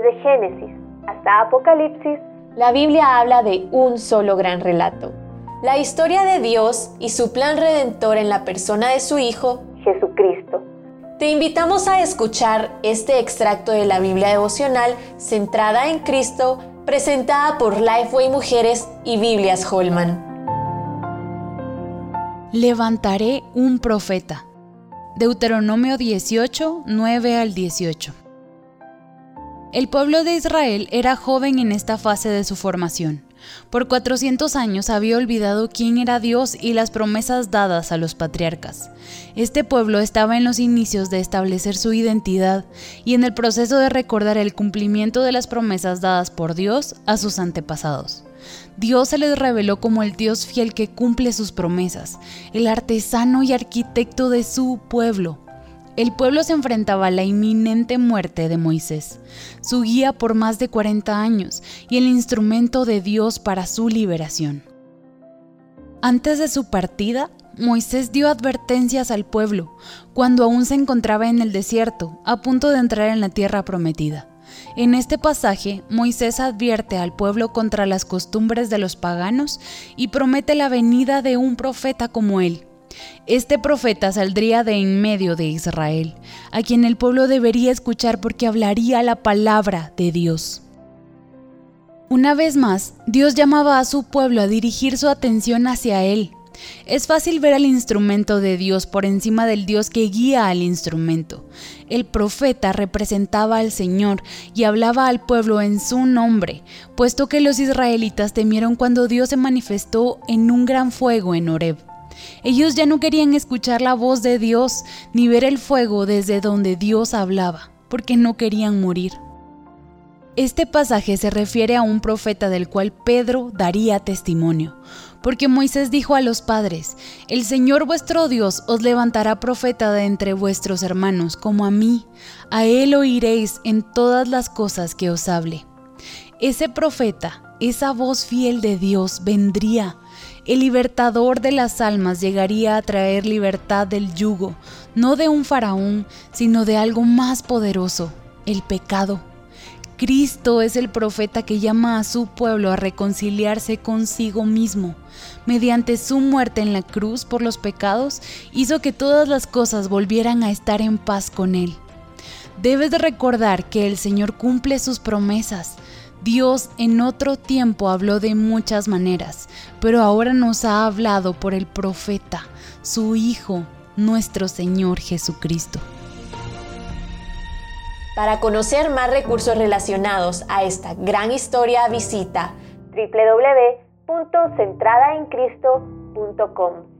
Desde Génesis hasta Apocalipsis, la Biblia habla de un solo gran relato. La historia de Dios y su plan redentor en la persona de su Hijo, Jesucristo. Te invitamos a escuchar este extracto de la Biblia devocional centrada en Cristo, presentada por Lifeway Mujeres y Biblias Holman. Levantaré un profeta. Deuteronomio 18, 9 al 18. El pueblo de Israel era joven en esta fase de su formación. Por 400 años había olvidado quién era Dios y las promesas dadas a los patriarcas. Este pueblo estaba en los inicios de establecer su identidad y en el proceso de recordar el cumplimiento de las promesas dadas por Dios a sus antepasados. Dios se les reveló como el Dios fiel que cumple sus promesas, el artesano y arquitecto de su pueblo. El pueblo se enfrentaba a la inminente muerte de Moisés, su guía por más de 40 años y el instrumento de Dios para su liberación. Antes de su partida, Moisés dio advertencias al pueblo cuando aún se encontraba en el desierto, a punto de entrar en la tierra prometida. En este pasaje, Moisés advierte al pueblo contra las costumbres de los paganos y promete la venida de un profeta como él. Este profeta saldría de en medio de Israel, a quien el pueblo debería escuchar porque hablaría la palabra de Dios. Una vez más, Dios llamaba a su pueblo a dirigir su atención hacia Él, es fácil ver al instrumento de Dios por encima del Dios que guía al instrumento. El profeta representaba al Señor y hablaba al pueblo en su nombre, puesto que los israelitas temieron cuando Dios se manifestó en un gran fuego en Horeb. Ellos ya no querían escuchar la voz de Dios ni ver el fuego desde donde Dios hablaba, porque no querían morir. Este pasaje se refiere a un profeta del cual Pedro daría testimonio, porque Moisés dijo a los padres, El Señor vuestro Dios os levantará profeta de entre vuestros hermanos, como a mí, a él oiréis en todas las cosas que os hable. Ese profeta, esa voz fiel de Dios, vendría. El libertador de las almas llegaría a traer libertad del yugo, no de un faraón, sino de algo más poderoso, el pecado Cristo es el profeta que llama a su pueblo a reconciliarse consigo mismo. Mediante su muerte en la cruz por los pecados, hizo que todas las cosas volvieran a estar en paz con Él. Debes de recordar que el Señor cumple sus promesas. Dios en otro tiempo habló de muchas maneras, pero ahora nos ha hablado por el profeta, su Hijo, nuestro Señor Jesucristo. Para conocer más recursos relacionados a esta gran historia, visita www.centradaencristo.com.